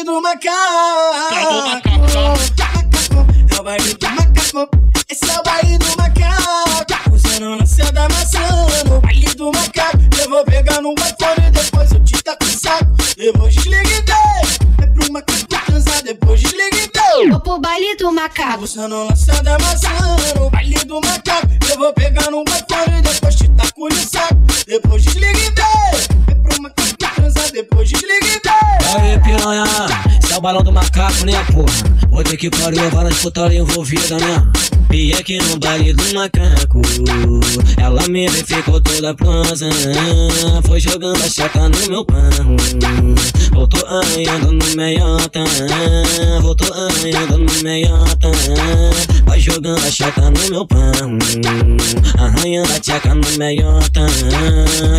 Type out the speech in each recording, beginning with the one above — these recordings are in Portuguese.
baile do macaco. É o baile do macaco. Esse é o baile do macaco. Usando na céu da maçã. No baile do macaco. Eu vou pegar no batom e depois eu te taco o saco. Depois desliga e dei. É pro macaco transar, depois desliga e dei. Vou pro baile do macaco. Usando na céu da maçã. No baile do macaco. Eu vou pegar no batom e depois te taco no saco. Depois desliga e dei. É pro macaco transar, depois desliga e dei. Aí, piranha, o balão do macaco, né, porra? Ter que pariu, várias putaria envolvida, né? E aqui no baile do macaco, ela me ficou toda prosa. Foi jogando a chata no meu pão. Voltou arranhando no meiota. Voltou arranhando no meiota. Jogando a chata no meu pão. Arranhando a tcheca no meiota.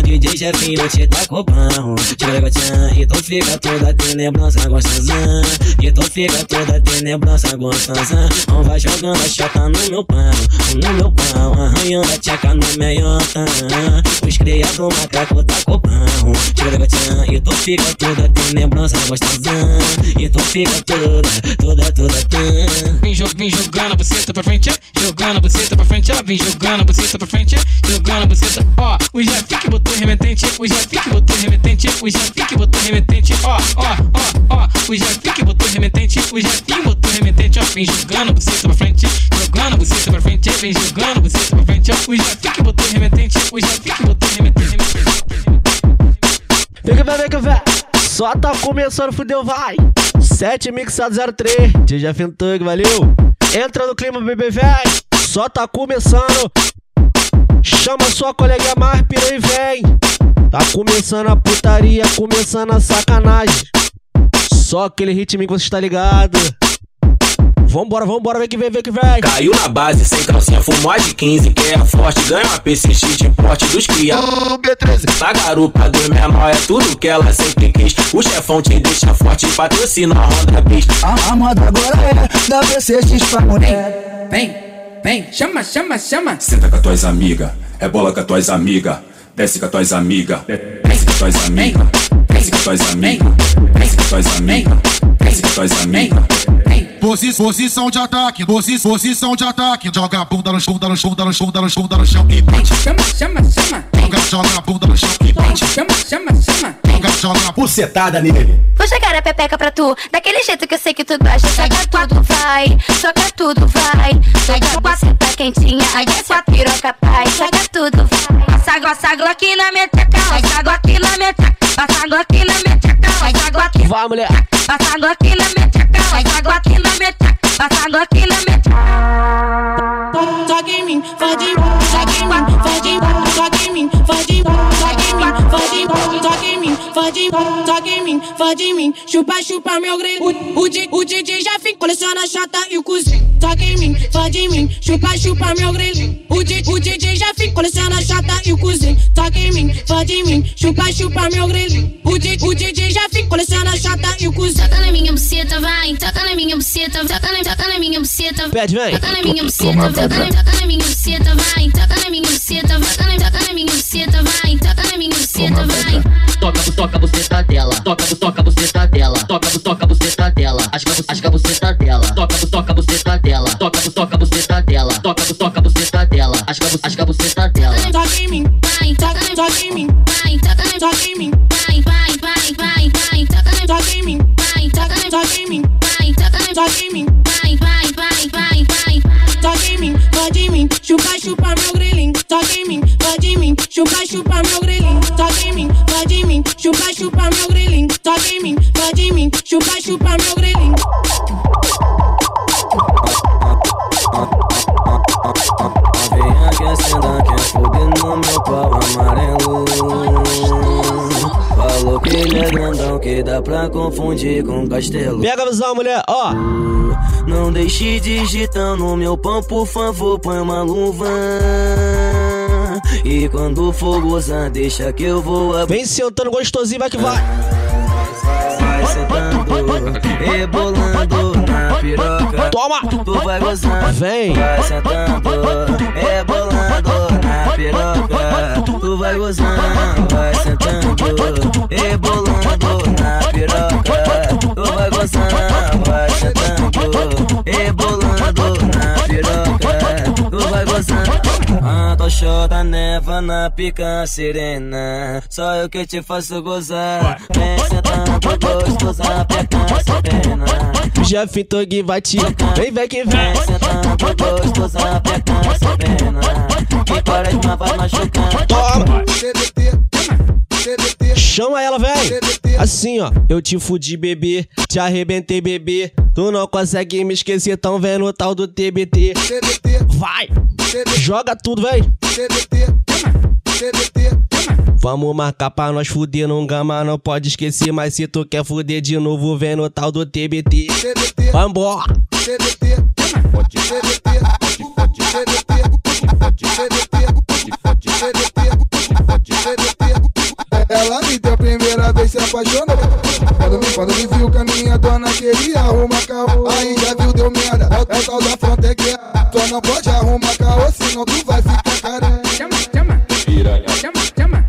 DJ Jefinho te dá copão. Tchan, e tu fica toda tenebrosa gostosa. E tu fica toda tenebrosa gostosa. Não vai jogando a chata no meu pão, no meu pão. Arranhando a tcheca no meiota. Os criados do macaco tá copão. Tira tchan, e tu fica toda tenebrosa gostosa. E tu fica toda, toda, toda, toda. Vem, jog, vem jogando a buceta pra frente, jogando a buceta pra frente, ó. Vem jogando a buceta pra frente, jogando a buceta, ó. O Jeff que botou remetente, o Jeff que botou remetente, o Jeff que botou remetente, ó, ó, ó, ó. O Jeff que botou remetente, o Jeff botou remetente, ó. Vem jogando a buceta pra frente, jogando a buceta pra frente, vem jogando a buceta ó. O Jeff que botou remetente, o Jeff que botou remetente. Vem que vai, vem que vai. Só tá começando, fudeu, vai. 7 mixado 03. DJ Fintug, valeu. Entra no clima, bebê, véi. Só tá começando. Chama sua colega mais pira e vem. Tá começando a putaria, começando a sacanagem. Só aquele ritmo que você está ligado. Vambora, vambora, vem que vem, vem que vem. Caiu na base, sem calcinha, fumou de 15, que é forte, ganha uma PCX de porte dos cria. B13. Na garupa do menor é tudo que ela sempre quis. O chefão te deixa forte, patrocina a Honda Bis. A, a moda agora é da PCX pra mulher. Vem, vem, chama, chama, chama. Senta com as tuas amigas, é bola com as tuas amigas. Desce com as tuas amigas, desce com as tuas amigas. Desce com as tuas amigas, desce com as tuas amigas. Desce com as tuas amigas. Posi- posição de ataque, posi- posição de ataque. Joga a bunda no chão, bunda no chão, bunda no chão, bunda no chão, bunda no chão e bate. Chama, chama, chama. Joga, joga a bunda no chão e bate. Chama, chama, chama. Joga, joga Bucetada nele. Vou chegar a pepeca pra tu, daquele jeito que eu sei que tu gosta. Soca tudo, vai, soca tudo, vai. Soca a buceta quentinha, aí desce a piroca, pai. Soca tudo, vai. Passa água, passa água aqui na minha teca, passa água aqui na minha teca. Passa água aqui na minha teca, passa água aqui. Vai, mulher. Passa água aqui na minha teca, passa água aqui na minha teca. Passa água aqui na minha teca. Em mim, toca em mim, fode em mim, chupa, chupa meu grelo. O, o, o DJ já fica, coleciona a chata e o cozinho. Toca em mim, fode em mim, chupa, chupa meu grelo. O, o DJ já fica, coleciona a chata e o cozinho. Toca em mim, fode em mim, chupa, chupa meu grelo. O, o DJ já fica, coleciona a chata e o cozinho. Toca na minha buceta, vai, toca na minha buceta, toca na, toca na minha buceta. Pede, vem. Toca na minha buceta, toca na, toca na minha buceta, vai, toca na minha buceta, toca na, toca na minha buceta, vai, toca na minha buceta, vai. Toca, toca a buceta dela. Toca, toca a buceta dela. Toca, toca a buceta dela. Acho que a buceta dela. Toca, toca a buceta dela. Toca, toca a buceta dela. Toca, toca a buceta dela. Que a buceta dela. Toca em mim, Vai, toca toca, em mim, vai, toca toca em mim, vai, vai, vai, vai, vai, toca toca em mim, vai, toca toca em mim, vai, toca toca em mim. vai, vai, vai, vai. Toca em mim, pode em mim, chupa, chupa meu grilinho. Toca em mim, pode em mim, chupa, chupa meu grilinho. Toca em mim, pode em mim, chupa, chupa meu grilinho. Toca em mim, pode em mim, chupa, chupa meu grilinho. Vem aquecendo, quer fogo no meu pau amarelo. Falou que ele é grandão, que dá pra confundir com castelo. Pega a visão, mulher, ó. Não deixe digitando no meu pão, por favor, põe uma luva. E quando for gozar, deixa que eu vou abrir. Vem sentando gostosinho, vai que vai. Vai sentando, rebolando na piroca. Toma! Tu vai gozando, Vem! vai sentando, rebolando na piroca. Tu vai gozando, vai sentando, rebolando na piroca. Tu vai gozando, vai sentando, Chota, neva na pica serena. Só eu que te faço gozar. Vem sentando gostoso, aperta essa pena. Jeff Tog vai te. Vem, vem que vem! Vem sentando gostoso, aperta essa pena. Que parece uma vai. machucando. Toma! TBT, Chama ela, vem! Assim, ó, eu te fudi, bebê, te arrebentei, bebê. Tu não consegue me esquecer, tão vendo o tal do TBT. Vai! Joga tudo, TBT, Vamos marcar pra nós fuder num gama, não pode esquecer. Mas se tu quer fuder de novo, vem no tal do TBT. Vambora! Pode primeira vez, se apaixonou. Quando me, quando me viu que a minha dona queria arrumar carro, aí já viu, deu merda. É o é tal da fronteira. Tu não pode arrumar carro, senão tu vai ficar careca. Chama, chama, chama, chama.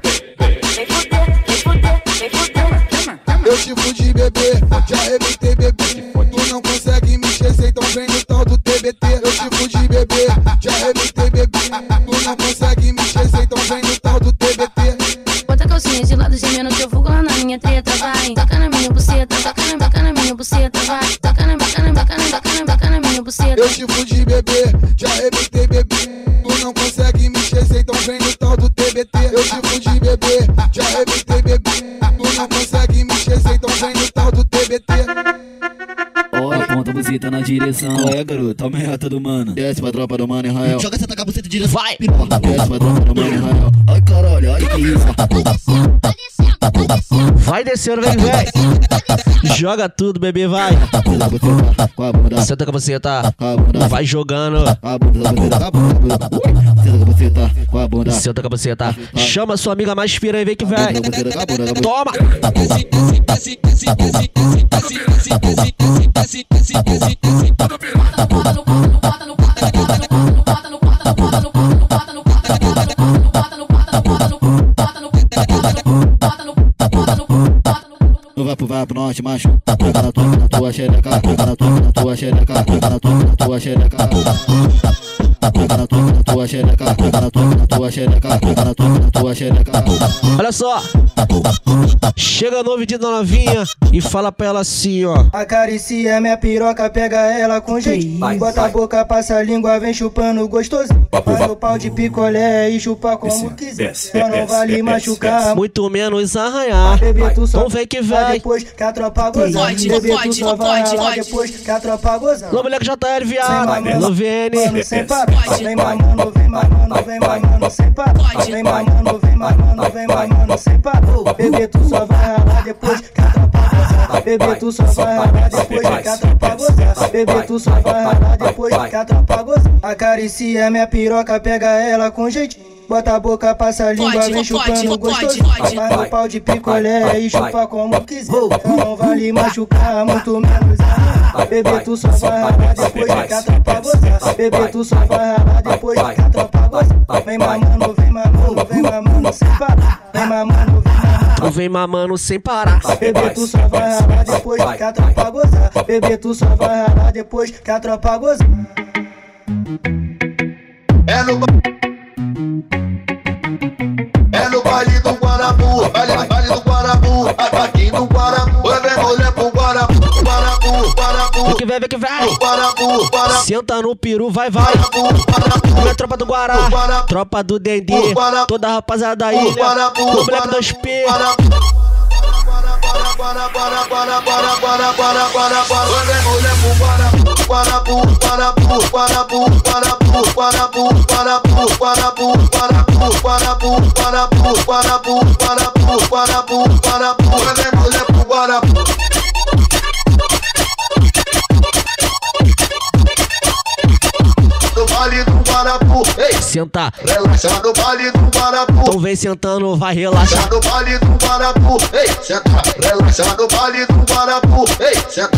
Vem fuder, vem fuder, vem fuder. Chama, chama. Eu te fudi, bebê, te arrebentei, bebê. Tu não consegue me esquecer, então vem no tal do TBT. Eu te fudi, bebê, vai. Toca na, toca na, toca na, toca na, toca na minha buceta. Eu te fudi, bebê, te arrebentei, bebê. Tu não consegue me esquecer, então vem no tal do TBT. Eu te fudi, bebê, te arrebentei, bebê. Tu não consegue me esquecer, então vem no tal do TBT. Olha, aponta a buzita na direção. Qual é, garoto? Toma reta do mano. Desce pra tropa do mano Israel. Joga essa caboceta direto. Vai! Desce pra tropa do mano Israel. Ai, caralho, olha que isso. Vai descendo, vem, vem! Joga tudo, bebê, vai! Senta com a bunda. Vai jogando. Senta com a caboceta. Chama sua amiga mais fira e vem que vem. Senta a buzita com a bunda, com a bunda. Toma! Vai pro norte, macho. Pega na tua, na tua xereca. Pega na tua, na tua xereca. Pega na tua, na tua xereca. Pega na tua, na tua xereca. Pega na tua, na tua xereca. Pega na tua, na tua xereca. Olha só! Chega no ouvidinho da novinha e fala pra ela assim, ó. Acaricia minha piroca, pega ela com jeito. Bota a boca, passa a língua, vem chupando gostosinho. Vai no pau de picolé e chupa como quiser. Só não vale machucar. Muito menos arranhar. Bebê, tu só Então vem que vai vem. depois que a tropa gozando. Pode, Bebê, tu pode, só vai pode, pode. depois que a tropa gozando. Alô, moleque JL, viado. No VN. Mano, sem. Vem mamando, vem mamando, vem mamando, sem. Pode. Vem mamando, vem mamando, vem mamando, sem parar. Bebê, tu só vai ralar depois que a tropa gozar. Bebê, tu só vai ralar depois que a tropa gozar. Bebê, tu só vai ralar depois que a tropa gozar. Acaricia minha piroca, pega ela com jeitinho. Bota a boca, passa a língua, Pode, vem chupando gostoso. Vai no pau de picolé e chupa como quiser. Não vale machucar, muito menos arranhar. Bebê, tu só vai ralar depois que a tropa gozar. Bebê, tu só vai ralar depois que a tropa gozar. Vem mamando, vem mamando, vem mamando sem parar. Vem mamando, vem mamando. Tu vem mamando sem parar. Bebê, tu só vai ralar depois que a tropa gozar. Bebê, tu só vai ralar depois que a tropa gozar. É no Vem que Guarabu, Senta no peru, vai, vai. É tropa do Guará, tropa do Dendê, toda a rapaziada da ilha, o moleque 2P. Do vale do Guarapu. Ei, Senta, relaxa no baile do Guarapu. então vem sentando, vai relaxar. Relaxa no baile do Guarapu. Ei, senta. Relaxa no baile do Guarapu. Ei, senta.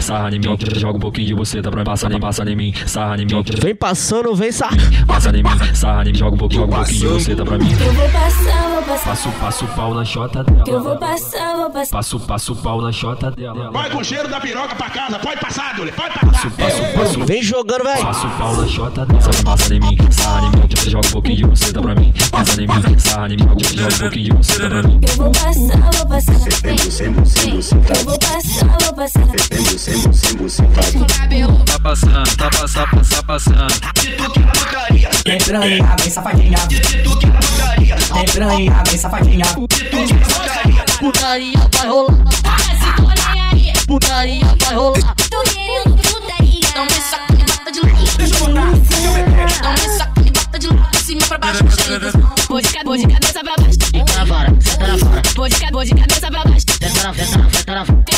Sarra em mim, joga um pouquinho de você, tá pra passar nem passar em mim. Sarra em mim, Vem passando, vem sa. passa em mim. Sarra em mim, joga um pouquinho, joga um pouquinho de você, tá pra mim. Eu vou passar, vou passar. Passo, passo o pau na chota Eu vou dela. passar, vou passar. Passo, passo o pau na chota dela. Vai com o cheiro da piroca pra casa, pode passar, pode Passo, passar. passo, passo. Vem jogando, vem. Passo o pau na chota dela. Passa em mim, sarra em mim, joga um pouquinho de você, tá pra mim. Passa em mim, sarra em mim, joga um pouquinho de você, tá pra mim. Eu vou passar, vou passar. Eu vou passar, vou passar. Tá passando, tá passando, tá passando. Tem piranha, vem safadinha. Tem piranha, vem safadinha. Putaria vai rolar. Putaria vai rolar. Baixo. Pô de de cabeça pra baixo. Senta na vara, senta na vara, Pô de de cabeça pra baixo. senta na, senta na, senta na vara.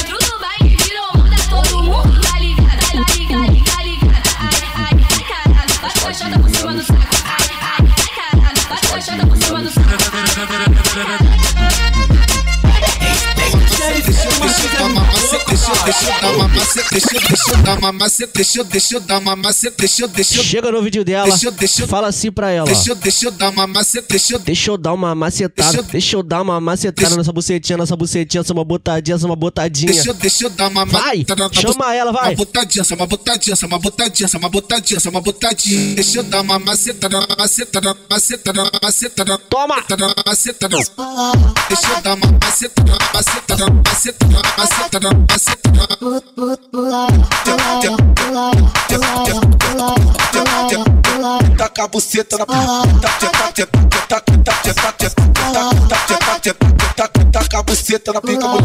Chega no vídeo dela, fala assim pra ela. deixa eu dar Deixa eu uma macetada, Deixa eu- dar uma macetada nessa bucetinha, nessa bucetinha, só uma botadinha, só uma botadinha. Deixa eu, deixa eu dar uma Vai, ma- chama ela, vai. Uma botadinha, só uma botadinha, só uma botadinha, só uma botadinha, só uma botadinha. Deixa eu dar uma macetada, macetada, macetada, macetada. Toma! Macetada. Deixa eu dar uma macetada, macetada, macetada, macetada, macetada. Taca a buceta na Taca a buceta na pica, pode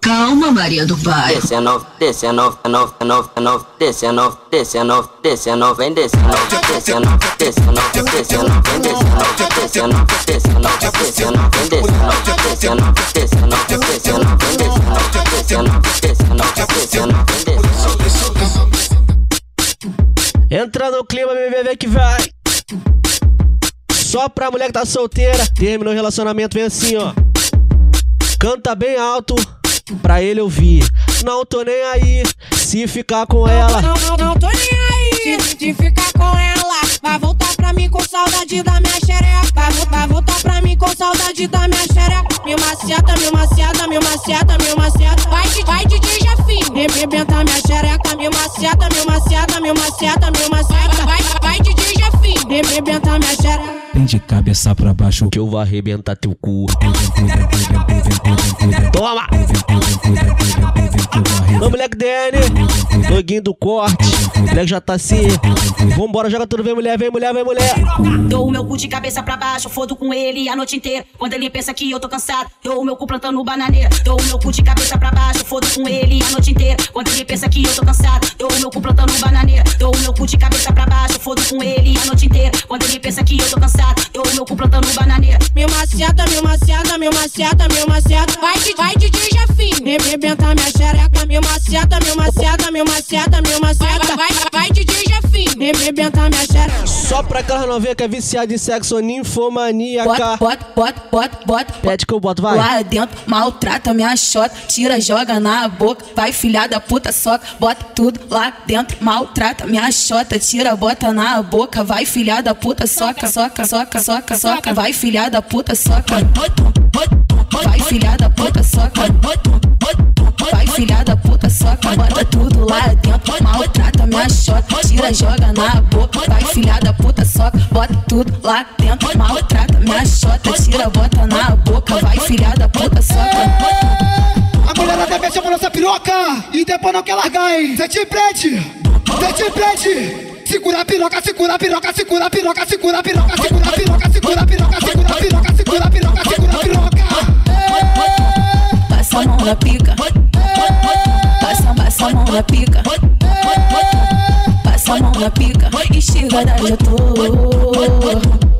Calma, Maria do Pai. Descendo, descendo, no, no, no, descendo, descendo, descendo, vem descendo, descendo, descendo, descendo, vem descendo, descendo, descendo, descendo, vem descendo, descendo, descendo, descendo, vem descendo, descendo, descendo, descendo, vem descendo. Entra no clima, bebê, que vai. Só pra mulher que tá solteira, terminou o relacionamento, vem assim, ó. Canta bem alto pra ele ouvir. Não tô nem aí se ficar com ela. Não, não, não tô nem aí de ficar com ela. Vai voltar pra mim com saudade da minha xereca. Vai, vai voltar pra mim com saudade da minha xereca. Me maceta, me maceta, me maceta, me maceta. Vai, vai DJ Jafim. Rebenta minha xereca. Me maceta, me maceta, me maceta, me maceta. Vai, vai DJ Jafim. Rebenta minha xereca. Vem de cabeça pra baixo. Que eu vou arrebentar teu cu. Toma! Ô moleque DN, doguinho do corte, moleque já tá assim. Vambora, joga tudo, vem mulher, vem mulher, vem mulher. Dou o meu cu de cabeça pra baixo, fodo com ele a noite inteira. Quando ele pensa que eu tô cansado, dou o meu cu plantando bananeira. Dou o meu cu de cabeça pra baixo, fodo com ele a noite inteira. Quando ele pensa que eu tô cansado, dou o meu cu plantando bananeira. Dou o meu cu de cabeça pra baixo, fodo com ele a noite inteira. Quando ele pensa que eu tô cansado, dou o meu cu plantando bananeira. Me maceta, me maceta, me maceta, me maceta. Vai, vai DJ Jafim. Rebenta minha xereca. Me maceta, me maceta, me maceta, me maceta. Vai, vai, vai Minha xereca. Só pra aquela novinha que é viciada em sexo, ninfomaníaca. Bota, bota, bota, bota, bota. Pede que eu boto, vai. Lá dentro, maltrata minha xota, tira, joga na boca, vai filha da puta, soca, bota tudo lá dentro, maltrata minha xota, tira, bota na boca, vai filha da puta, soca, soca, soca, soca, soca, vai filha da puta, soca, vai filha da puta, soca, vai filha da puta, soca, bota tudo lá dentro, maltrata minha xota, tira, joga na boca, vai filha da puta, soca, bota tudo lá dentro, maltrata minha xota, tira, bota na boca, vai filha da puta, soca. A mulher deve ser por nossa piroca e depois não quer largar, hein? Vem de frente, vem de frente, Segura a piroca, segura a piroca, segura a piroca, segura a piroca, segura a piroca, segura a piroca, segura a piroca, segura a piroca, segura a piroca. Passa a mão na pica. Passa, passa a mão na pica. Passa a mão na pica. Estiga da já tô.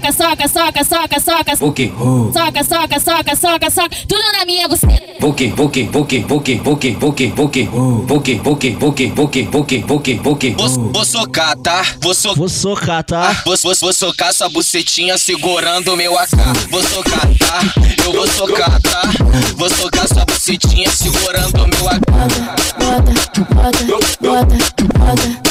soca, soca, soca, soca. O que? Soca, soca, soca, soca, soca. Tudo na minha buceta. O que? O que? O que? O que? O que? O que? O que? O que? O que? O que? Vou, vou socar, tá? Vou, Vou socar, tá? vou, vou, vou socar sua bucetinha segurando meu AK. Vou socar, tá? Eu vou socar, tá? Vou socar sua bucetinha segurando meu AK. Bota, bota, bota, bota, bota.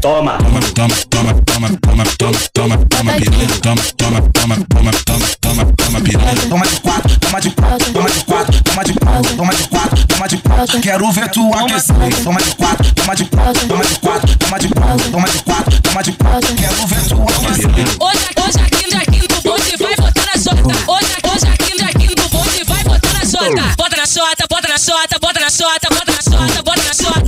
Toma, toma, toma, toma, toma, toma, toma, toma, toma, piranha. Toma, toma, toma, toma, toma, toma, toma, piranha. Toma de quatro, toma de quatro, toma de quatro, toma de quatro, toma de quatro, toma de quatro. Quero ver tu aquecer. Toma de quatro, toma de quatro, toma de quatro, toma de quatro, toma de quatro, toma de quatro. Quero ver tu aquecer. Hoje, hoje aqui, aqui no bonde vai botar na jota. Hoje, hoje aqui, aqui no bonde vai botar na jota, bota na jota, bota na jota, bota na jota, bota na jota, bota na jota,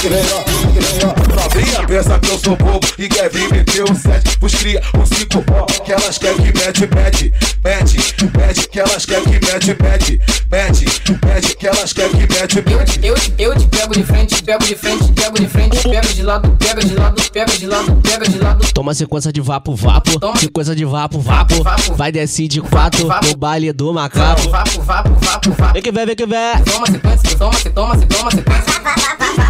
que vem, ó, que vem, ó. Novinha pensa que eu sou bobo e quer vir meter um sete Os cria um cinco ó, que elas querem que mete, mete Mete, mete, que elas querem que mete, mete Mete, mete, que elas querem que mete, mete Eu, eu te pego de frente, pego de frente, pego de frente, pego de lado, pega de lado, pega de lado, pega de lado. Toma sequência de vapo, vapo. Sequência de vapo, vapo. Vai descer de quatro no baile do macaco. Vapo, vapo, vapo, vapo. Vem que vem, vem que vem. Toma sequência, toma, se toma, se toma sequência.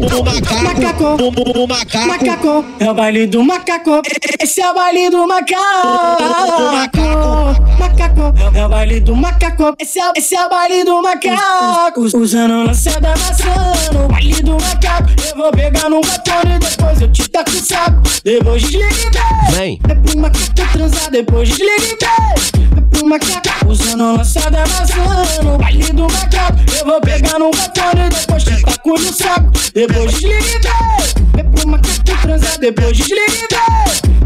Macaco, macaco, é o baile do macaco. Esse é o baile do macaco. Macaco, é o baile do macaco. Esse é, esse é o baile do macaco. Usando lança da maçã no baile do macaco. Eu vou pegar no batom e depois eu te taco o saco. Depois desliga e beijo. Vem. É pro macaco transar, depois desliga e beijo. É pro macaco usando lança da maçã no baile do macaco. Eu vou pegar no batom e depois te taco no saco. Depois depois desliga É pro macaco transar, depois desliga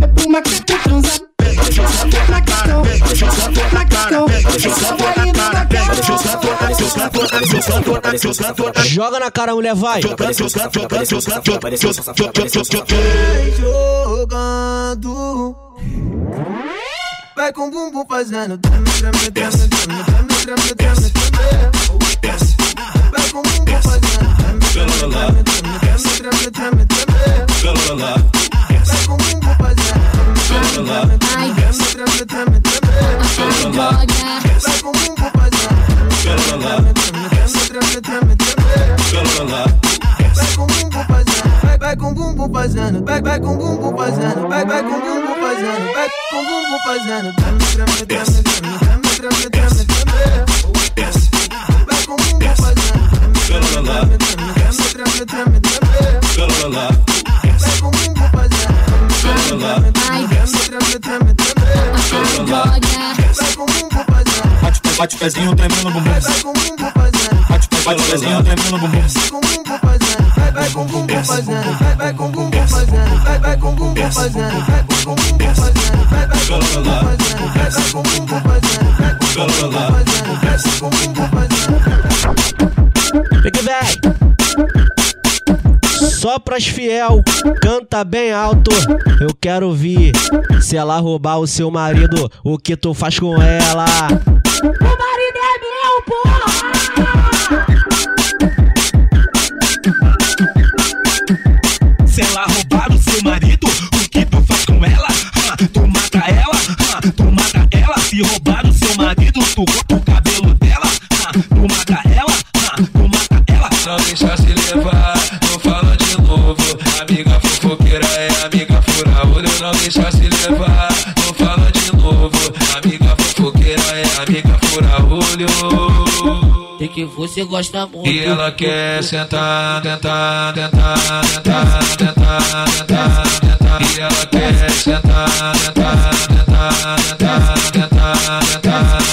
É pro macaco transar Deixa na questão, na questão, deixa só na cara, deixa só Joga na cara, mulher, vai. Jogando. Vai com o bumbum fazendo. Vai com o bumbum fazendo treme, treme, treme, treme, treme, treme, treme. Vai com fazendo treme, treme, treme, treme, treme, treme. Vai com o bumbum fazendo treme, treme, treme, treme, treme. Vai com o bumbum fazendo, vai, vai com bumbum fazendo, vai, vai com bumbum fazendo, vai, vai com bumbum fazendo, vai com bumbum fazendo. Treme, treme, treme, treme, treme, treme, treme. Vai com bumbum fazendo, Xalala. Treme, treme, treme, treme. Xalala. Leva o mundo pra gente. Xalala. Treme, treme, treme, treme. pra Leva o mundo Bate, o pezinho tremendo no bumbum. Vai com o bumbum fazendo. Bate, o pezinho tremendo no bumbum. vai, vai com bumbum fazendo, vai, vai com bumbum fazendo, vai, vai com bumbum fazendo, vai com bumbum fazendo, vai, vai com bumbum fazendo, vai, vai com o bumbum fazendo, vai com o bumbum fazendo, vai, vai com bumbum fazendo. Vem que vem. Só pras fiel, canta bem alto. Eu quero ouvir. Se ela roubar o seu marido, o que tu faz com ela? O marido é meu, porra! Se ela roubar o seu marido, o que tu faz com ela? Ah, tu mata ela, ah, tu mata ela. Se roubar o seu marido, tu corta o cabelo dela. Ah, tu mata ela, tu mata ela. Não deixa se levar, não fala de novo. Amiga fofoqueira é amiga fura olho. Não deixa se levar, você gosta muito. E ela quer sentar, tentar, tentar, tentar, tentar, tentar, tentar. E ela quer sentar, tentar, tentar, tentar, tentar, tentar,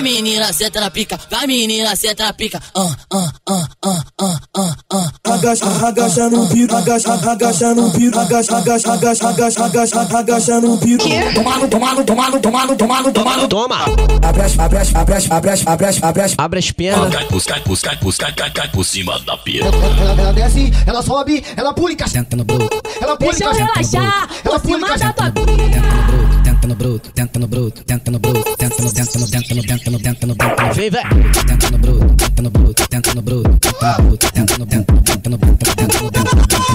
Vem menina, senta na pica, vai menina, senta na pica. Ah, ah, ah, ah, ah, ah, ah. Agacha, agacha no piro, agacha, agacha no piro, agacha, agacha, agacha, agacha, agacha, agacha no piro. Tomando, tomando, tomando, tomando, tomando, tomando. Toma! Abre as, abre as, abre as, abre as, abre as, abre as. Abre as pernas. Cai, cai, cai, cai, cai, cai por cima da pia. Ela, desce, ela sobe, ela pula e cai. Senta no bruto, Ela pula e Deixa eu cai. relaxar Ela pula e tua pica. tenta no bruto, tenta no bruto, tenta no bruto, tenta no, tenta no, tenta no, tenta no, tenta no, tenta no, Vem, vem. tenta no bruto, tenta no bruto, tenta no bruto, tenta no bruto, tenta no, tenta no, tenta no, tenta no, tenta no, tenta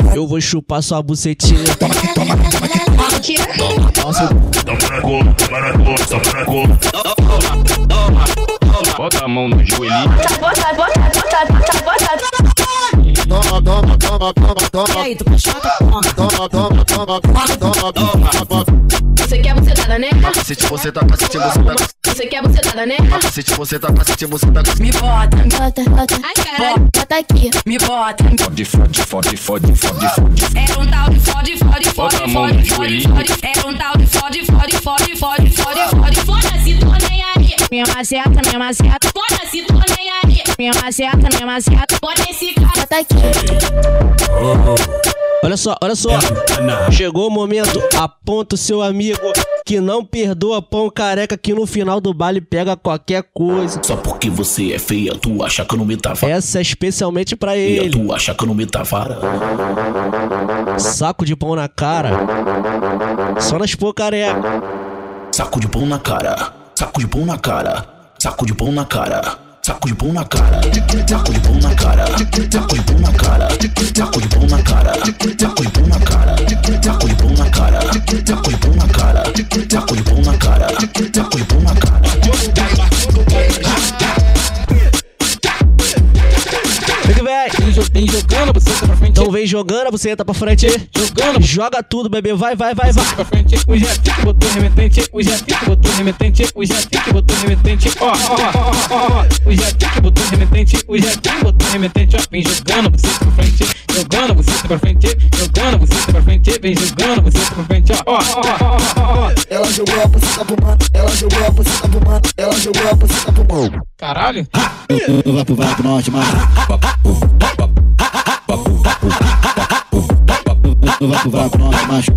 no. Eu vou chupar sua bucetinha. Toma toma na cor, toma na cor. Bota a mão no joelhinho. Bota, bota, bota, bota, bota. Toma, toma, toma, toma, toma. E aí, tu? Toma. Toma, toma, Você quer bucetada, né? Cacete, você tá cacete, você tá Você quer bucetada, né? cacete, você tá cacete, você tá Me bota, Bota, bota. Ai, caralho. Bota aqui. me bota. Fode, fode, fode, fode, fode, fode. Era um tal de fode, fode, fode, fode, fode, fode. Era um tal de fode, fode, fode, fode, fode, fode. Foda-se, tô nem aí. Minha maceta, minha maceta. Foda-se, tô nem aí. Minha maceta, minha maceta. Bota esse cara. Bota aqui. Olha só, olha só. Chegou o momento, aponta o seu amigo que não perdoa pão careca que no final do baile pega qualquer coisa. Só porque você é feia, tu acha que eu não me tava. Essa é especialmente pra ele. tu acha que eu não me tava. Saco de pão na cara. Só nas pô careca. Saco de pão na cara, saco de pão na cara, saco de pão na cara. Saco de pão na cara, saco de pão na cara, saco de pão na cara, saco de pão na cara, saco de pão na cara, saco de pão na cara, saco de pão na cara, saco de pão na cara, saco de pão na cara. Vem. Vem jo- Vem jogando você pra frente. Então vem jogando a buceta pra frente. Jogando Joga tudo, bebê. Vai, vai, vai, vai. pra frente. O Jefinho botou remetente. O Jefinho botou remetente. O Jefinho botou remetente. Ó, ó, ó, ó, ó. O Jefinho botou remetente. O Jefinho botou remetente. Ó, vem jogando você pra frente. Jogando você pra frente. Jogando você pra frente. Vem jogando você pra frente. Ó, ó, ó, ó, ó. Ela jogou a buceta pro mano, ela jogou a buceta pro mano, ela jogou a buceta pro mano. Caralho. Vapo, vapo, norte, mano. Vapo, vapo, norte, macho.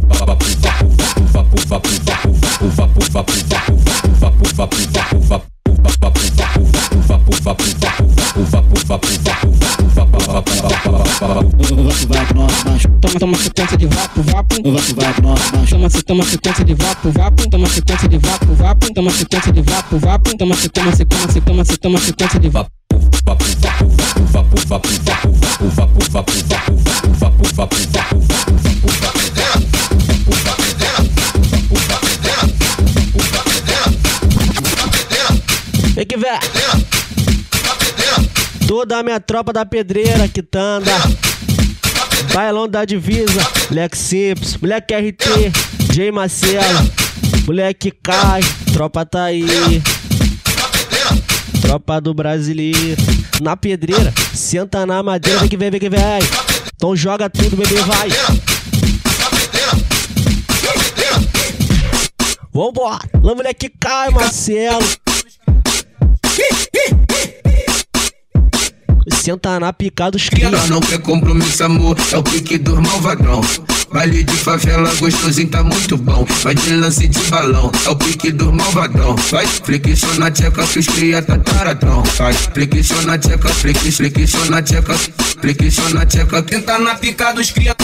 Vapo, vapo, norte, macho. Toma, toma sequência de vapo, vapo. Vapo, vapo, norte, macho. Toma, se- toma sequência de vapo, vapo. Toma sequência de vapo, vapo. Toma sequência de vapo, vapo. Toma se toma toma se toma se toma sequência de vapo. Vem que vem. Toda a minha tropa da pedreira, quitanda. Bailão da divisa, moleque simples, moleque RT, J Marcelo, moleque cai, tropa tá aí. Tropa do brasileiro, na pedreira, senta na madeira, vem que vem, vem que vem. Então joga tudo, bebê, vai. Vambora, lá moleque cai, Marcelo. Senta na pica dos E ela cria. não quer compromisso, amor, é o pique dos malvadão. Baile de favela, gostosinho, tá muito bom. Vai de lance de balão, é o pique dos malvadão. Vai, flixiona na tcheca, que os cria tá taradão. Vai, flixiona na tcheca, flix, flixiona na tcheca. Flexiona a tcheca, quem tá na pica dos cria.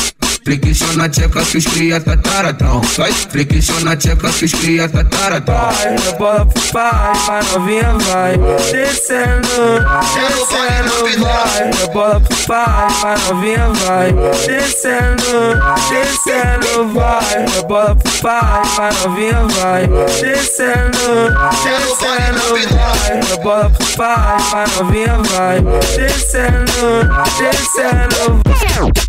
Flexiona a tcheca que os cria tá taradão. Vai, flexiona a tcheca que os cria tá taradão. Vai, a bola pro pai, vai novinha vai. Descendo, descendo, vai, a bola pro pai, vai novinha vai. Descendo, descendo, vai, a bola pro pai, vai novinha vai. Descendo, descendo, vai, a bola pro pai, vai novinha vai. Descendo, descendo. Na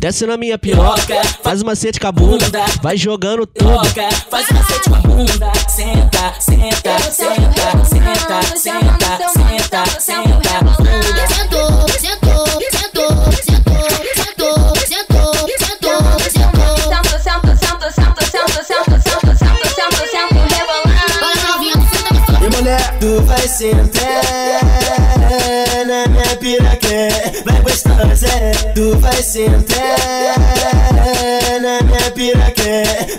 Desce na minha piroca, faz uma sete com a bunda, vai jogando tudo. Faz uma sete com a bunda. Senta, senta, senta, senta, senta, senta, senta. Sentou, sentou, sentou, sentou, sentou, sentou, sentou, sentou. Senta, senta, senta, senta, senta, senta, senta, senta, senta, senta, rebolando. Bora novinha, senta gostosa. E mulher, tu vai sentar minha piroca, vai gostosa. Tu vai sentar na minha piroca,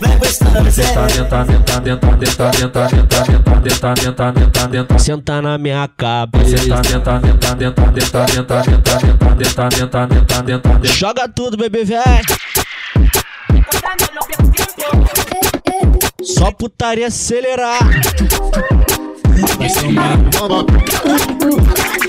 vai gostosa. Tenta, tenta, tenta, tenta, tenta, tenta, tenta, tenta, tenta, tenta, tenta. Senta na minha cabeça. Tenta, tenta, tenta, tenta, tenta, tenta, tenta, tenta, tenta, tenta, tenta. Joga tudo, bebê véi. Só putaria acelerar. Vai.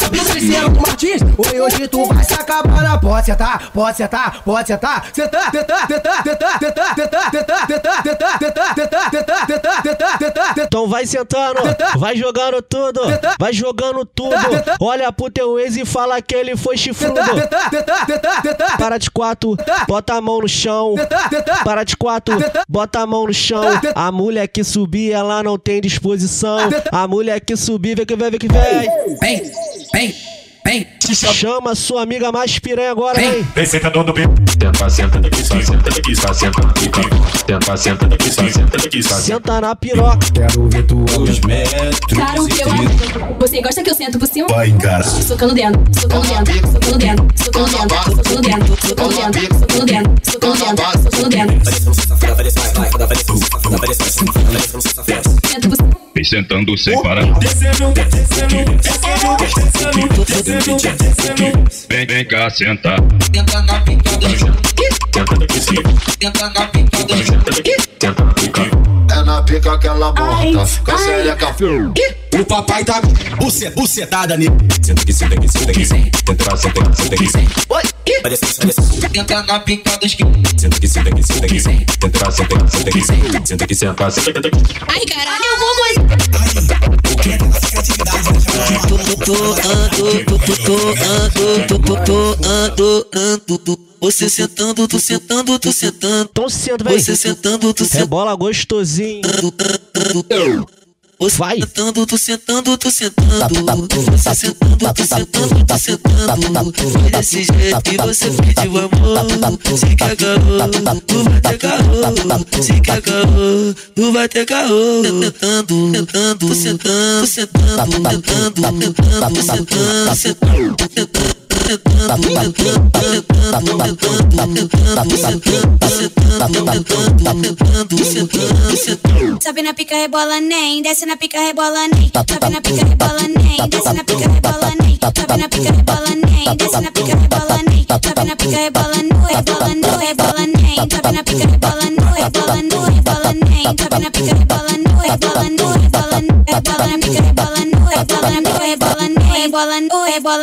na pista de um Martins. Oi, hoje tu vai se acabar na pode sentar, pode sentar, pode sentar. Sentar, sentar, sentar, sentar, sentar, sentar, sentar, sentar, sentar, sentar, sentar, sentar, sentar, sentar, sentar. Então vai sentando, vai jogando tudo, vai jogando tudo. Olha pro teu ex e fala que ele foi chifrudo. Para de quatro, bota a mão no chão. Para de quatro, bota a mão no chão. A mulher que subir, ela não tem disposição. A mulher que subir, vem que vem, vem que vem. Vem, Hey. Vem. Chama sua amiga mais piranha agora, vem. Vem sentador do bem. Tenta, senta daqui, só senta daqui, só senta daqui. Tenta, senta daqui, só senta daqui, só Senta na piroca. Quero ver tu Os metros Cara, o e que eu. Você gosta que eu sento por cima? Vai, cara. Socando dentro, socando dentro, socando dentro, socando dentro, socando dentro, socando dentro, socando dentro, socando dentro, socando dentro. Vem sentando sem parar. Descendo, descendo, descendo, descendo, descendo. Vem, vem cá sentar. Tenta na pica dos Tenta daqui, sim. Tenta na pica Tenta daqui, tenta daqui. É na pica que ela bota, com a O papai tá buce, bucetada nele. Senta aqui, senta aqui, senta aqui. Senta aqui, senta aqui. Vai descer, vai descer. Tenta na pica dos Senta aqui, senta aqui, senta aqui. Tenta, senta aqui, senta aqui. Senta aqui, senta, senta aqui. Ai, caralho, eu vou mais. Você sentando, tu sentando, tu sentando. Então senta, vem. Você sentando, tu sentando. Rebola gostosinho. Você Vai. sentando, tu sentando, tu sentando. Você sentando, tu sentando, tu sentando. Desse jeito que você pediu amor. Se quer caô, tu vai ter caô. Se quer caô, tu vai ter caô. Tentando, tentando, tu sentando, sentando, tentando, tentando, sentando, sentando, tentando. Sobe na pica, rebola nem, desce na pica, rebola nem. Sobe na pica, rebola nem, desce na pica, rebola nem. Sobe na pica, rebola nem, desce na pica, rebola nem. Sobe na pica, rebola no, rebola no, rebola nem. Sobe na pica, rebola no, rebola no, rebola nem. Sobe na pica, rebola no, rebola no, rebola no, rebola na rebola no, rebola pica, rebola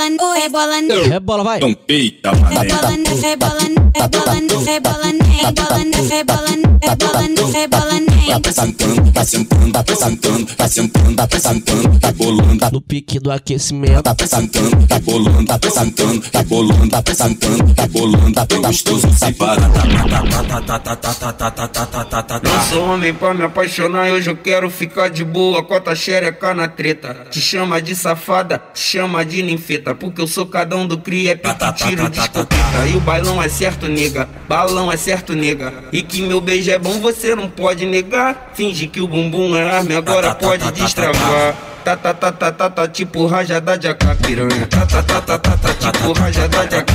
no, rebola no, rebola vai. Então peita, mané. Rebolando, rebolando, rebolando, rebolando, rebolando, rebolando, rebolando, rebolando, Tá sentando, tá sentando, tá sentando, tá sentando, tá sentando, tá bolando. No pique do aquecimento. Tá sentando, tá bolando, tá sentando, tá bolando, tá sentando, tá bolando, tá gostoso sem parar. Não sou homem pra me apaixonar, hoje eu quero ficar de boa com a tua xereca na treta. Te chama de safada, chama de ninfeta, porque eu sou cada um do cria, é pique, tiro de escopeta. E o bailão é certo, nega, balão é certo, nega. E que meu beijo é bom, você não pode negar. Finge que o bumbum é arma, agora pode destravar. Tá, tá, tá, tá, tá, tá, tipo rajada de AK, piranha. Tá, tá, tá, tá, tá, tá, tipo rajada de AK.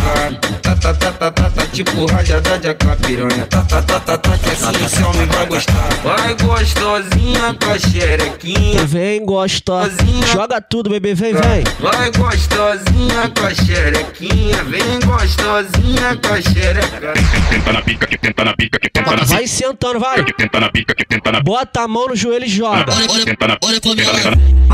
Tá, tá, tá, tá, tá, tá, tipo rajada de AK, piranha. Tá, tá, tá, tá, tá, que assim esse homem vai gostar. Vai gostosinha com a xerequinha. Vem gostosa. Joga tudo, bebê, vem, vem. Vai gostosinha com a xerequinha. Vem gostosinha com a xereca. Tenta na pica, que tenta na pica, que tenta na Vai sentando, vai. que tenta na pica, que tenta na Bota a mão no joelho e joga. Na tenta na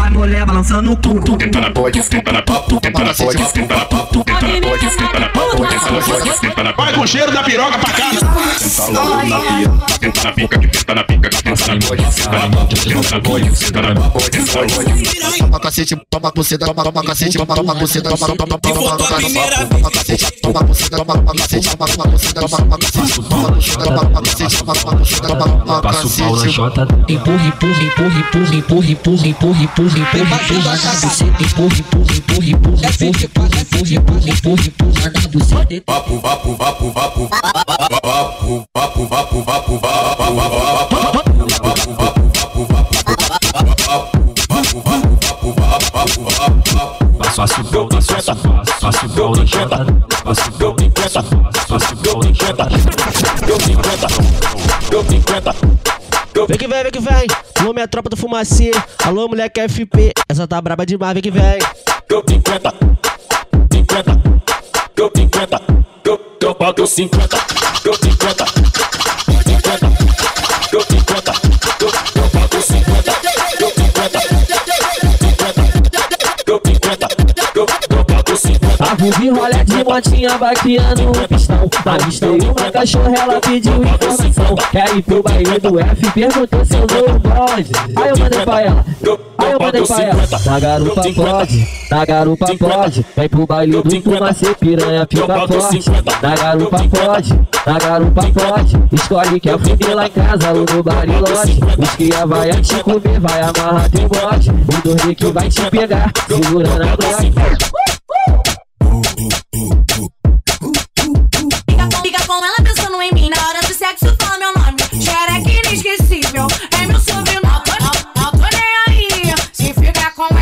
Vai mulher balançando o cu. Tenta na pode, tenta na papo, tenta na pode, tenta na papo, tenta na pode, tenta na papo, tenta na pode, tenta na Vai com o cheiro da piroca pra casa. Tenta logo na pia, tenta na pica, tenta na pica, tenta na pode, tenta na papo, tenta na pode, tenta na papo, tenta na pode. Toma cacete, toma buceta, toma, toma cacete, toma, toma buceta, toma, toma, toma, toma, toma, toma cacete, toma buceta, toma, toma cacete, toma, toma buceta, toma, toma cacete, toma buceta, toma, toma cacete, toma, toma buceta, toma, toma Passa o pau na chota. Empurra, empurra, empurra, empurra, empurra, empurra, empurra, empurra, empurra, buceta, empurra, empurra, empurra, empurra, empurra, empurra, empurra, buceta. Vapo, vapo, vapo, vapo, vapo, vapo, vapo, vapo, vapo, Passa o pau na chota. Passa o pau na chota. Passa o pau na chota. Passa o pau na chota. Vem que vem, vem que vem. Alô, minha é tropa do fumacê. Alô, moleque FP. Essa tá braba demais, vem que vem. 50, 50, 50, 50, 50. Pago 50. A Rubi rolha de motinha baqueando o pistão. Avistei uma cachorra, ela pediu informação. Quer ir pro baile do F, perguntou se eu dou o bonde Aí eu mandei pra ela, aí eu mandei pra ela. Na garupa pode, na garupa pode. Vem pro baile do Fumacê, piranha, fica forte. Na garupa pode, na garupa pode. Escolhe quer fuder lá em casa ou no barilote Os cria vai te comer, vai amarrar teu bote O dormir que vai te pegar, segurando a broca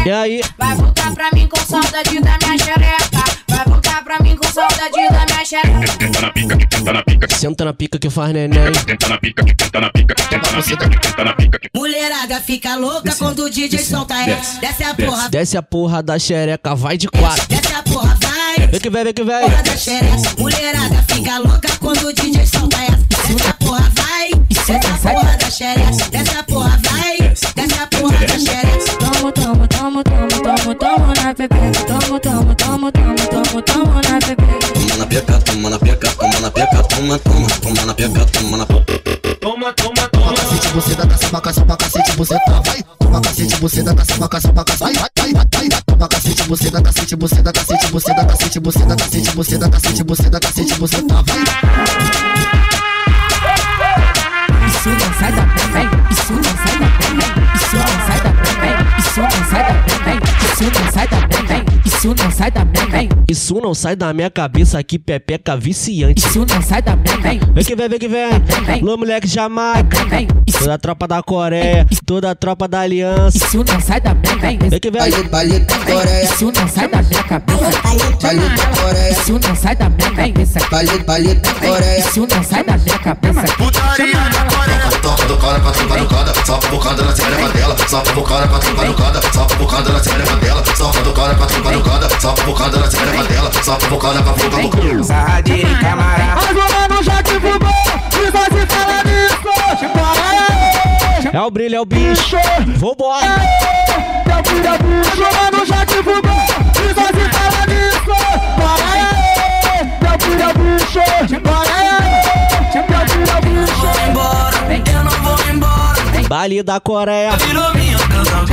E aí? vai voltar pra mim com saudade da minha xereca. Vai voltar pra mim com saudade da minha xereca. Tenta na pica, que tenta na pica, Senta na pica que faz neném. tenta na pica, que tenta na pica, que tenta na pica, que tenta na pica, Mulherada fica louca quando o DJ solta essa. Desce a porra, Desce a porra da xereca, vai de quatro. desce a porra, vai. Vem que vem, vem que vem. Porra da xereca. Mulherada fica louca quando o DJ solta essa. Desce a porra, vai. Desce a porra da xereca. Desce a porra, vai. Desce a porra da xereca. Tomo, na pepeca. Tomo, tomo, tomo, tomo, tomo, tomo na pepeca. Toma na peca, toma na peca, toma na peca, toma, toma, toma na peca, toma na Toma, toma, toma. cacete, você dá caça, caça, pra cacete, você tá, vai. Toma cacete, você dá caça, caça, pra cacete, vai, vai, vai, vai, vai. Toma cacete, você dá cacete, você dá cacete, você dá cacete, você dá cacete, você dá cacete, você dá cacete, você tá, vai. Супер isso não sai da da bem, Isso não sai da minha cabeça aqui, pepeca viciante. isso não sai da bem, Vem que vem, vem que vem. Lô, moleque Jamaica. Toda a tropa da Coreia. Toda a tropa da Aliança. isso não sai da bem, Vem que vem. Baile, baile da Coreia, isso não sai da minha cabeça, baile da Coreia, isso não sai da minha cabeça, baile, baile da Coreia. isso não sai da minha cabeça. Toca do cara com a tromba no cada, só a bocada na dela, só a bocada com a tromba no cada, só a bocada na dela, só a do cara com a tromba no só provocada na xereca dela, só provocada pra focar no Sarra de camarada. Agora no Jack Fubá, e se fala nisso. É o brilho, é o bicho. Vambora. É o brilho, é o bicho. Agora no Jack Fubá, e se fala nisso. Bora, é o brilho, é o bicho. Bora, é o brilho, é o bicho. Bali da Coreia.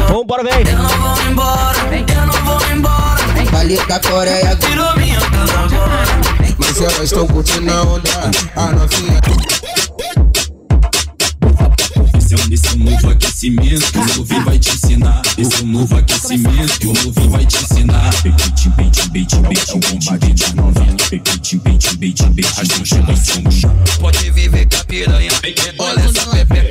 Vambora, vem. Eu não vou embora, eu não vou embora. Baile da Coreia. Virou minha casa agora. Mas elas estão curtindo a onda. A novinha. Esse é, um- esse é um novo aquecimento, o Novi vai te ensinar. Esse é um novo aquecimento, o Novi vai te ensinar. Pequite, beitim, beitim, beitim, beitim, beitim, novinha. Pequite, beitim, beitim, beitim, beitim. Pode viver com a piranha. Olha essa pepeca,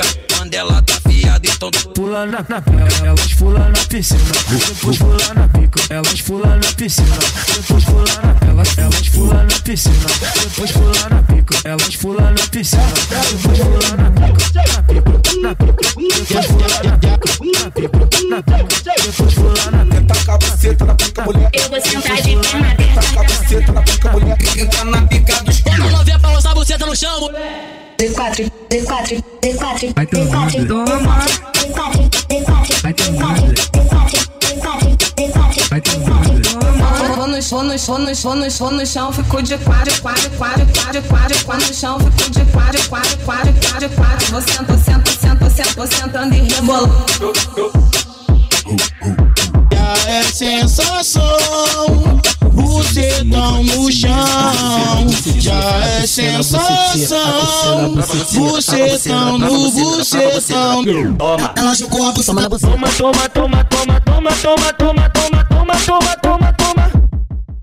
fiada, então Pula na, na pica, elas pula na piscina. Depois pula na pica, elas pula na piscina. Depois pula na, elas, elas pula na piscina. Depois pula na pica, elas pula na piscina. Depois pula na pica, na pica, na pica. Depois pula na pica, na pica, na pica. Depois pula na pica. Taca a buceta na pica, mulher. Eu vou sentar de perna aberta. Taca a buceta na pica, mulher. Fica na pica dos Quando novinha pra lançar a buceta no chão, D4, D4, D4, Vai ter D4, merda. D4, D4, D4, Vai ter D4, merda. D4, D4, D4. Vai merda. Vou no, vou no, vou no, vou no, vou no chão, fico de quadro, quadro, quadro, quadro, quadro, quadro no chão, fico de quadro, quadro, quadro, quadro, quadro. Vou sento, sento, sento, sento, vou sentando e rebolando. Já é sensação, bucetão no chão. Já é sensação, bucetão no bucetão. Ela jogou a buceta toma, toma, toma, toma, toma, toma, toma, toma, toma, toma, toma.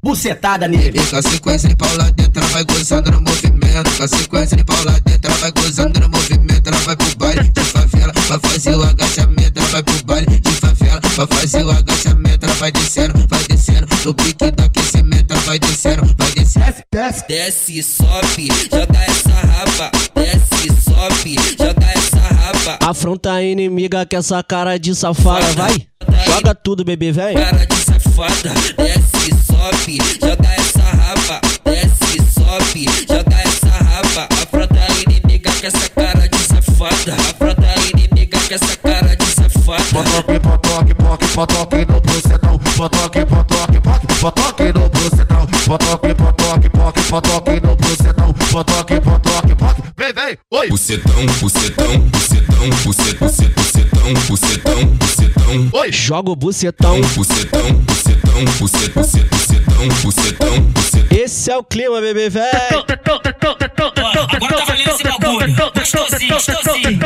Bucetada nele. E com a sequência de pau lá dentro, ela vai gozando no movimento. Com a sequência de pau lá dentro, ela vai gozando no movimento. Ela vai pro baile de favela, vai fazer o agachamento. Ela vai pro baile de favela, vai fazer o agachamento. Ela vai descendo, vai descendo. No pique do aquecimento, ela vai descendo, vai descendo. Desce, Desce, sobe, joga essa raba. Desce, sobe, joga essa raba. Afronta a inimiga com essa cara de safada, vai. Joga tudo, bebê, vem. Cara de safada, desce, sobe, joga essa raba. Desce, sobe, joga essa raba. Afronta a inimiga com essa cara de safada. Afronta a inimiga com essa cara de safada. Potoque, potoque, poque, potoque no bucetão. Potoque, potoque, poque, potoque no bucetão. Potoque, potoque, poque, potoque no bucetão. Potoque, potoque, poque. Vem, vem, oi. Bucetão, bucetão, bucetão, bucet, bucet, bucetão, bucetão, bucetão. Oi. Joga o bucetão. Bucetão, bucetão, bucet, bucet, bucetão, bucetão, bucet. Esse é o clima, bebê, vem. Agora tá valendo esse bagulho. Gostosinho, gostosinho.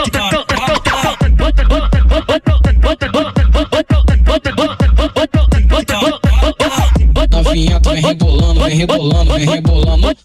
Novinha, vem rebolando, vem rebolando, vem rebolando.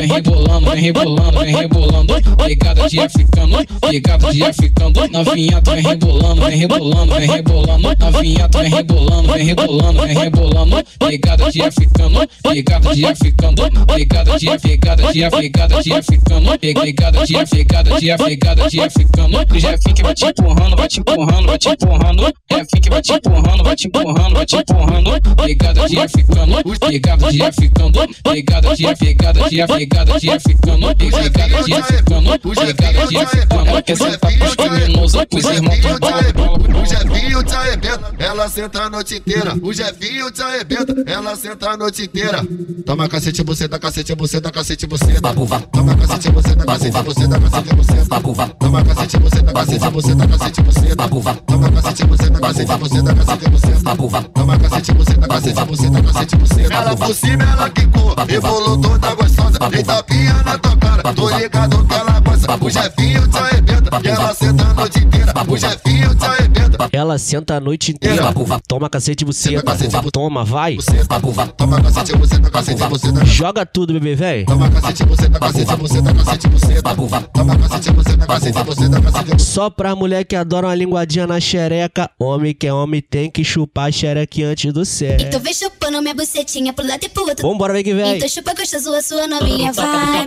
Vem rebolando, vem rebolando, vem rebolando. Pegada de africano, pegada de africano. Novinha, tu vem rebolando, vem rebolando, vem rebolando. Novinha, tu vem rebolando, vem rebolando, vem rebolando. Pegada de africano, pegada de africano. Pegada de pegada de pegada de africano. Pegada de pegada de pegada de africano. O Jefinho vai te empurrando, vai te empurrando, vai te empurrando. Jefinho vai te empurrando, vai te empurrando, vai te empurrando. Pegada de africano, pegada de africano. Pegada de pegada de pegada de africano. Pegada de africano, pegada de africano. Quer sentar pros criminosos, pros irmãos do O Jefinho te arrebenta, ela senta a noite inteira. O Jefinho te arrebenta, ela senta a noite inteira. Toma cacete, você dá cacete, você dá cacete, você dá. Toma cacete, você dá cacete, você dá cacete, você dá. Toma cacete, você dá cacete, você dá cacete, você dá. Toma cacete, você dá cacete, você dá cacete, você dá. Toma cacete, você dá cacete, você dá cacete, você dá. Ela por cima, ela quicou, rebolou toda gostosa. Tem tapinha na tua cara, tô ligado que ela gosta. O Jefinho te arrebenta, e ela senta a noite inteira. O Jefinho te arrebenta. Ela senta a noite inteira. Toma cacete, você. Toma, vai. Toma cacete, você cacete, você. Joga tudo, bebê, vem. Toma cacete, você cacete, você cacete, você. Toma cacete, você cacete, você. Só pra mulher que adora uma linguadinha na xereca. Homem que é homem tem que chupar a xereca antes do sexo. Então vem chupando minha bucetinha pro lado e pro outro. Vambora, vem que vem. Então chupa gostoso a sua novinha, vai.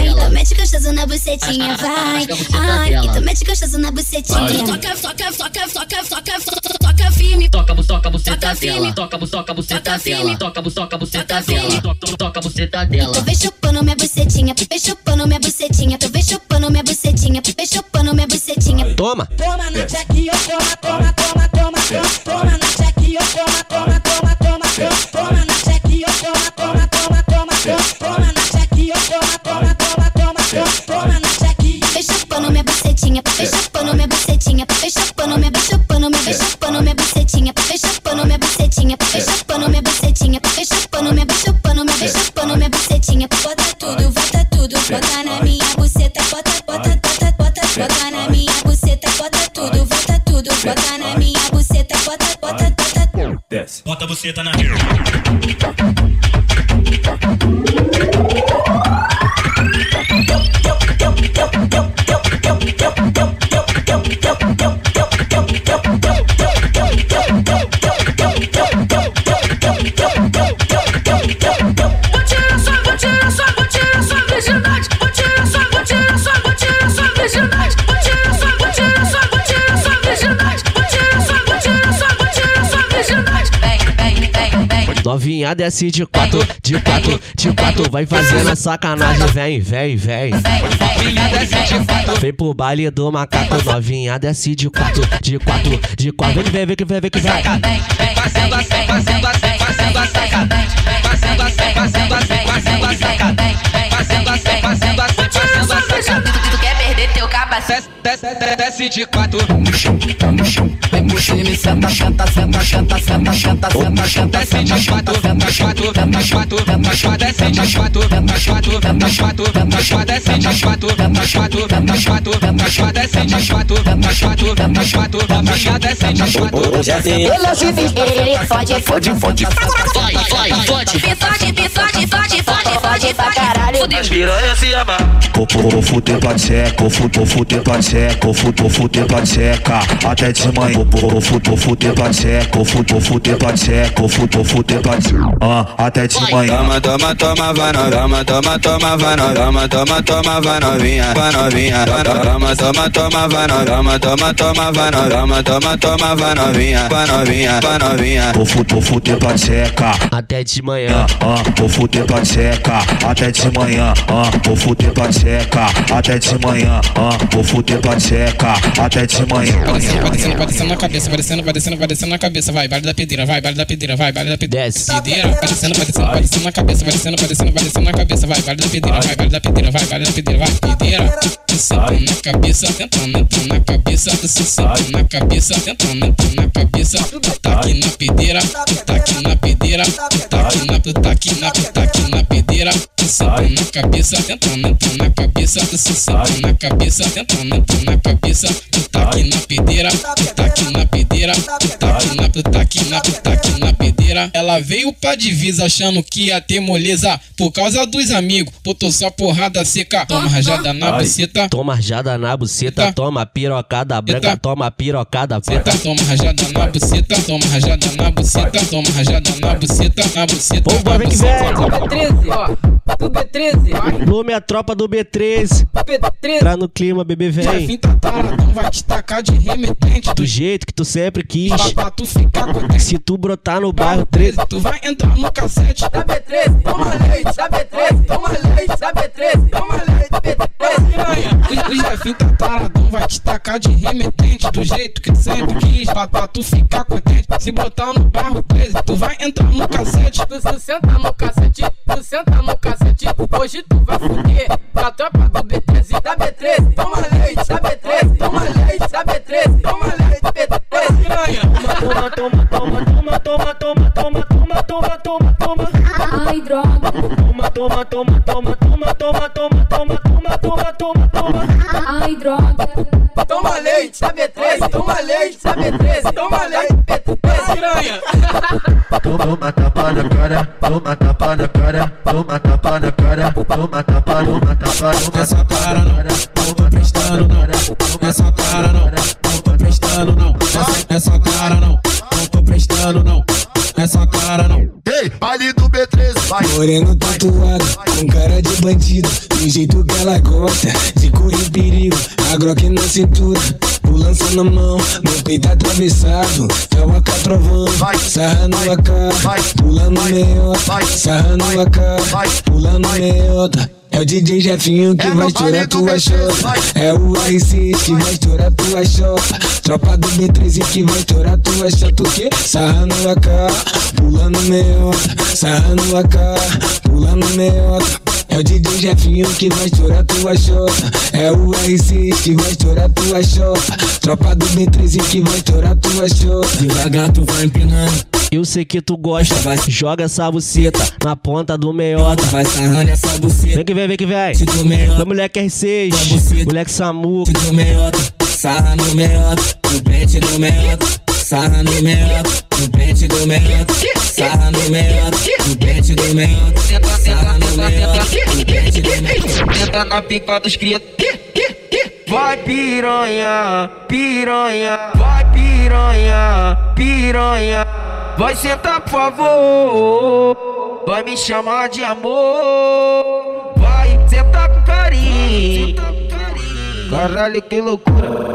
Ai, então mete gostoso na bucetinha, vai. Ai, então mete gostoso na bucetinha. Toca, toca, toca, toca, toca, toca firme. Toca, toca, tá firme. dela. Toca, toca, Toca firme. dela. Toca, toca, Toca firme. dela. Toca, tá dela. Então vem chupando minha bucetinha, vem chupando minha bucetinha, então vem chupando minha bucetinha, vem chupando minha bucetinha. Toma. Toma na ó, toma, toma, toma, toma, toma, toma yeah. Chupando na traquinha, vem chupando minha bucetinha, vem chupando minha bucetinha, vem chupando minha, vem chupando minha, vem chupando minha bucetinha, vem minha. Bota tudo, bota tudo, bota na minha buceta, bota, bota, bota, bota, bota na minha buceta, bota tudo, bota tudo, bota na minha buceta, bota, bota, bota. Desce. Bota a buceta na minha. Novinha desce de quatro, de quatro, de quatro, vai fazendo sacanagem, vem, vem, vem. Vem pro baile do macaco, novinha desce de quatro, de quatro, de quatro, vem, vem, vem, vem, vem, vem. Fazendo assim, fazendo assim, fazendo a sacada. Fazendo assim, fazendo assim, fazendo a sacada. Fazendo assim, fazendo assim, fazendo a sacada. Tu quer perder teu cabaço? Desce, desce, desce de quatro. No chão, tá no chão. Vem pro time, senta, senta, senta, senta, senta, senta, senta, senta, Desce de quatro, senta, de quatro, de quatro, de quatro, desce de quatro, de quatro, de quatro, de quatro, desce de quatro, de quatro, de quatro, de quatro, desce de quatro, de quatro, de quatro, novinha desce de quatro. Hoje é assim. Ele se diz, fode, Fode, fode. Vai, vai, fode. Fode, fode, fode, fode, fode pra caralho. As piranha se ama. Vou fuder tua tcheca, vou fuder tua tcheca, vou fuder tua tcheca, até de manhã. Vou fuder tua tcheca, vou fuder tua tcheca, vou fuder tua tcheca, até de manhã. Toma, toma, toma, vai novinha. Toma, toma, toma, vai novinha. Toma, toma, vai novinha. Vai novinha. Toma, toma, toma, vai novinha. Toma, toma, vai novinha. Toma, toma, vai novinha. Vai novinha, vai novinha. Vou fuder tua tcheca, Até de manhã, ah, fuder tua tcheca, até de manhã, ah, vou fuder tua tcheca, até de manhã, ah, vou fuder tua tcheca, até de manhã. Vai descendo, vai descendo, na cabeça, vai descendo, vai descendo, vai descendo na cabeça, vai, baile da pedreira, vai, baile da pedreira, vai, baile da pedreira. desce. Pedreira, vai descendo, vai descendo, vai descendo na cabeça, vai descendo, vai descendo, vai descendo na cabeça, vai, baile da pedreira, vai, baile da pedreira, vai, baile da pedreira, vai, pedreira. Tu senta na cabeça, tentando entrar na cabeça, tu se senta na cabeça, tentando entrar na cabeça. Tu tá aqui na pedreira, tu tá aqui na pedreira, tu tá aqui na, tu tá aqui na, tu tá aqui na pedreira. Tu senta na cabeça, tentando entrar na cabeça, tu se senta na cabeça, tentando entrar na cabeça. Tu tá aqui na pedreira, tu tá aqui na pedreira, tu tá aqui na, tu tá aqui na, tu tá aqui na pedreira. Ela veio pra divisa achando que ia ter moleza por causa dos amigos. Botou só porrada seca, toma rajada na buceta. Toma rajada na buceta, toma pirocada branca, toma pirocada branca. toma rajada na buceta, toma rajada na buceta, toma rajada na buceta, na buceta, Vamos, na buceta. vem. B13, ó. Do B13. Lume a tropa do B13. B13. Entrar no clima, bebê Já vem. vim taradão, vai te tacar de remetente. Do jeito que tu sempre quis. Pra, pra tu ficar contente. Se tu brotar no bairro 13, Tu vai entrar no cassete Da B13, toma leite. Da B13, toma leite. Da B13, toma leite. Da B13. O, o Jefinho tá taradão, vai te tacar de remetente Do jeito que sempre quis, pra, pra tu ficar contente Se botar no barro 13, tu vai entrar no cassete Tu, tu senta no cacete, tu senta no cacete. Hoje tu vai fuder com a tropa do B13. Da B13, toma leite. Da B13, toma leite. Da B13, toma leite. Da B13. Toma, toma, toma, toma, toma, toma, toma, toma, toma, toma, toma. Ai, droga. Toma, toma, toma, toma, toma, toma, toma, toma, toma, toma, toma, toma. Ai, droga. Toma leite. Da B13, toma leite. Da B13, toma leite. B13. Toma tapa na cara, toma tapa na cara, toma tapa na cara, toma tapa, toma tapa, toma Essa cara não, não tô prestando não Essa cara não, não tô prestando não Essa, essa cara não, não tô prestando não Essa cara não Ei, baile do B13, vai. Moreno tatuado, com cara de bandido Do jeito que ela gosta, de correr perigo A Glock na cintura, o lança na mão Meu peito atravessado, é o AK trovão Sarra no AK, pulando meiota Sarra no AK, pulando meiota é o DJ Jefinho que vai estourar tua chota É o R6 que vai estourar tua chota Tropa do B13 que vai estourar tua chota O quê? Sarra no AK, pulando meiota Sarra no AK, pulando meiota é o DJ Jefinho que vai estourar tua chota É o R6 que vai estourar tua chota Tropa do B13 que vai estourar tua chota Devagar tu vai empinando Eu sei que tu gosta, joga essa buceta na ponta do meiota. Vai sarrando essa buceta. Vem que vem, vem que vem. Se tu meiota. Moleque R6, moleque Samu. Se tu meiota. Sarra no meiota. No pente do meiota. Sarra no meiota. No pente do meiota. Sarra no meiota. No pente do meiota. Sarra no meiota. No pente. Entra na pica dos cria. Vai piranha, piranha, vai piranha, piranha. Vai sentar por favor, vai me chamar de amor. Vai sentar com carinho. Caralho, que loucura.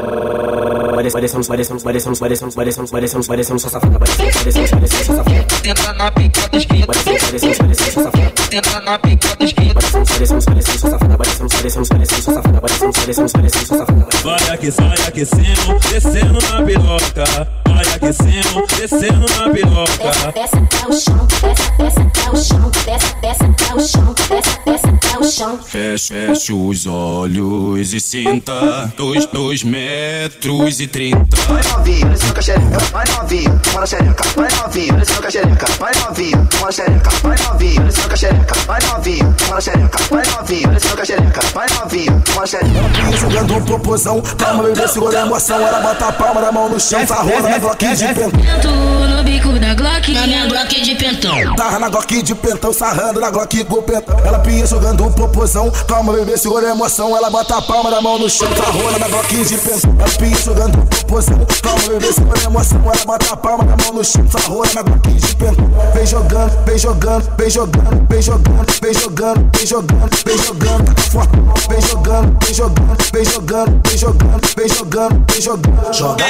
Parecemos, parecemos, parecemos, parecemos, parecemos, parecemos, parecemos, só safada, parecemos, parecemos, parecemos, safada. Entra na pica dos cria. Parecemos, parecemos, parecemos, safada. Entra na pica dos cria. Parecemos, parecemos, parecemos, safada, parecemos, parecemos, parecemos, safada, parecemos, parecemos, parecemos, safada. Vai aquecendo, vai aquecendo, descendo na piroca. Vai aquecendo, descendo na piroca. Desce até o chão, desce, desce até o chão, desce, desce até o chão, desce, desce até o chão. Feche, feche os olhos e sinta dois, dois metros e trinta. Vai novinho, olha esse xereca, vai novinho, mora xereca, vai novinho, olha esse xereca, vai novinho, mora xereca, vai novinho, olha esse xereca, vai novinho, mora xereca, vai novinho, olha esse xereca, vai novinho, mora xereca. Jogando um proposão, calma, bebê, segura a emoção. Ela bota a palma da mão no chão, sarrona na Glock de pentão. No bico da Glock, na minha Glock de pentão. Sarra na Glock de pentão, sarrando na Glock com pentão. Ela pia jogando um proposão, calma, bebê, segura a emoção. Ela bota a palma da mão no chão, sarrona na Glock de pentão. Ela pia jogando um proposão, calma, bebê, segura a emoção. Ela bota a palma da mão no chão, sarrona na Glock de pentão. Vem jogando, vem jogando, vem jogando, vem jogando, vem jogando, vem jogando, vem jogando, tá forte. Vem jogando, vem jogando, vem jogando, vem jogando, vem jogando, vem jogando. Joga.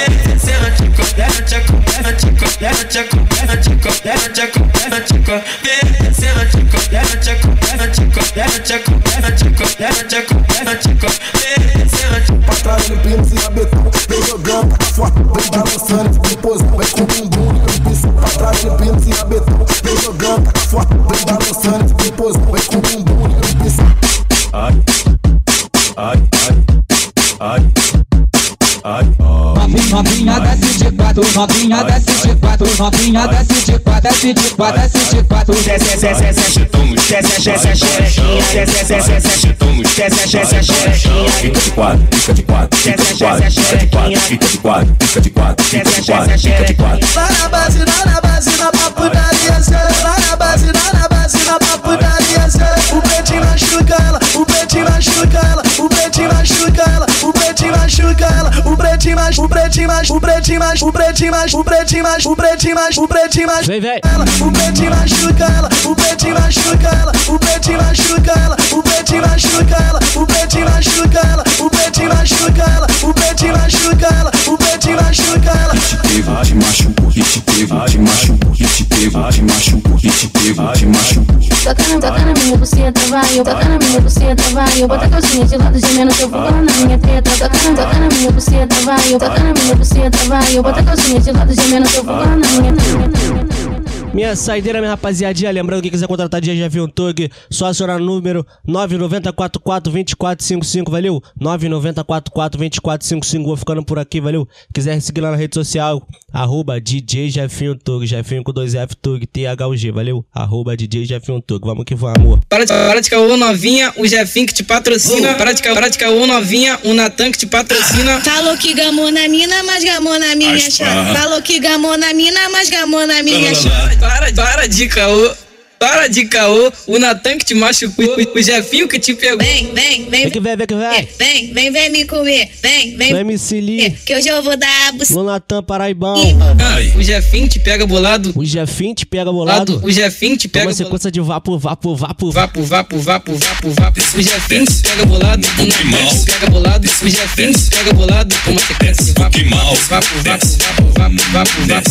Check up, check up, check up, novinha desce de quatro, novinha desce de quatro, desce de quatro, desce de quatro. Desce, desce, desce, toma, desce, desce, xerequinha, desce, desce, desce, toma, desce, desce, xerequinha. Fica de quatro, fica de quatro, fica de quatro, fica de quatro, fica de quatro, fica de quatro, fica de quatro, fica de quatro. Na base, na base, na pretinho machuca, o pretinho machuca, o pretinho machuca, o pretinho machuca, o pretinho machuca, o pretinho machuca, o pretinho machuca. Vem, vem. Ela, o pretinho machuca ela, o pretinho machuca ela, o pretinho machuca ela, o pretinho machuca ela, o pretinho machuca ela, o pretinho machuca ela, o pretinho machuca ela, o pretinho machuca ela. Hit pego, te machuco, hit pego, te machuco, hit pego, te machuco, hit pego, te machuco. Toca na, toca na minha buceta, vai, eu toca na minha buceta, vai, eu bota a calcinha de lado gemendo que eu vou colar na minha teta. Toca na, toca na minha buceta, vai, eu toca na minha buceta, vai, eu bota a calcinha de lado gemendo que eu vou colar na minha teta. Minha saideira, minha rapaziadinha. Lembrando, quem quiser contratar dia já viu um Tug, só acionar o número 990442455, valeu? 990442455, vou ficando por aqui, valeu? Quiser seguir lá na rede social, arroba DJ Jefinho Tug, Jefinho com 2F Tug, THUG, valeu? Arroba DJ Jefinho Tug, vamos que vamos, amor. Para de, para de caô novinha, o Jefinho que te patrocina. Para de, para de caô novinha, o Natan que te patrocina. Falou que gamou na mina, mas gamou na minha chave. Falou que gamou na mina, mas gamou na minha chave. Para, para de caô. Para de caô. O Natan que te machucou. O, o Jefinho que te pegou. Vem, vem, vem. Vem que vem, vem que vem. Vem, vem, vem me comer. Vem, vem. Vem me se li. Que hoje eu vou dar a No Natan Paraibão. O Jefinho te pega bolado. O Jefinho te pega bolado. O Jefinho te pega Uma sequência de vapo, vapo, vapo, Vapo, vapo, vapo, vapo, vapo. O Jefinho te pega bolado. O Natan te pega bolado. O Jefinho te pega bolado. Com uma sequência de vapo, vapo, vapo, vapo, vapo, vapo, vapo, vapo,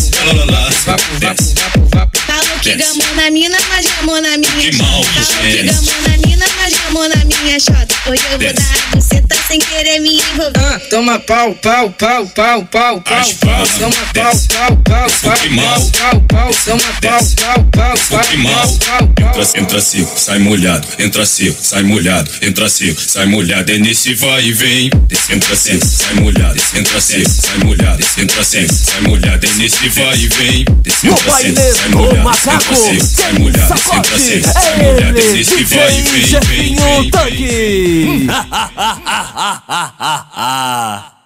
vapo, vapo, vapo, vapo. Falou que gamou na mina, mas gamou na minha chota. é. na mina, mas gamou na minha chota. Hoje eu vou dar você tá sem querer me envolver. Ah, toma pau, pau, pau, pau, pau, pau, toma pau, pau, pau, pau, pau, pau, toma pau, pau, pau, pau, pau, pau, pau. Entra, entra seco, sai molhado, entra seco, sai molhado, entra seco, sai molhado, é nesse vai e vem. Entra seco, sai molhado, entra seco, sai molhado, entra seco, sai molhado, é nesse vai e vem. No baile do molhado, macaco, sai molhado, sacode, é ele, DJ Jefinho. Tanque.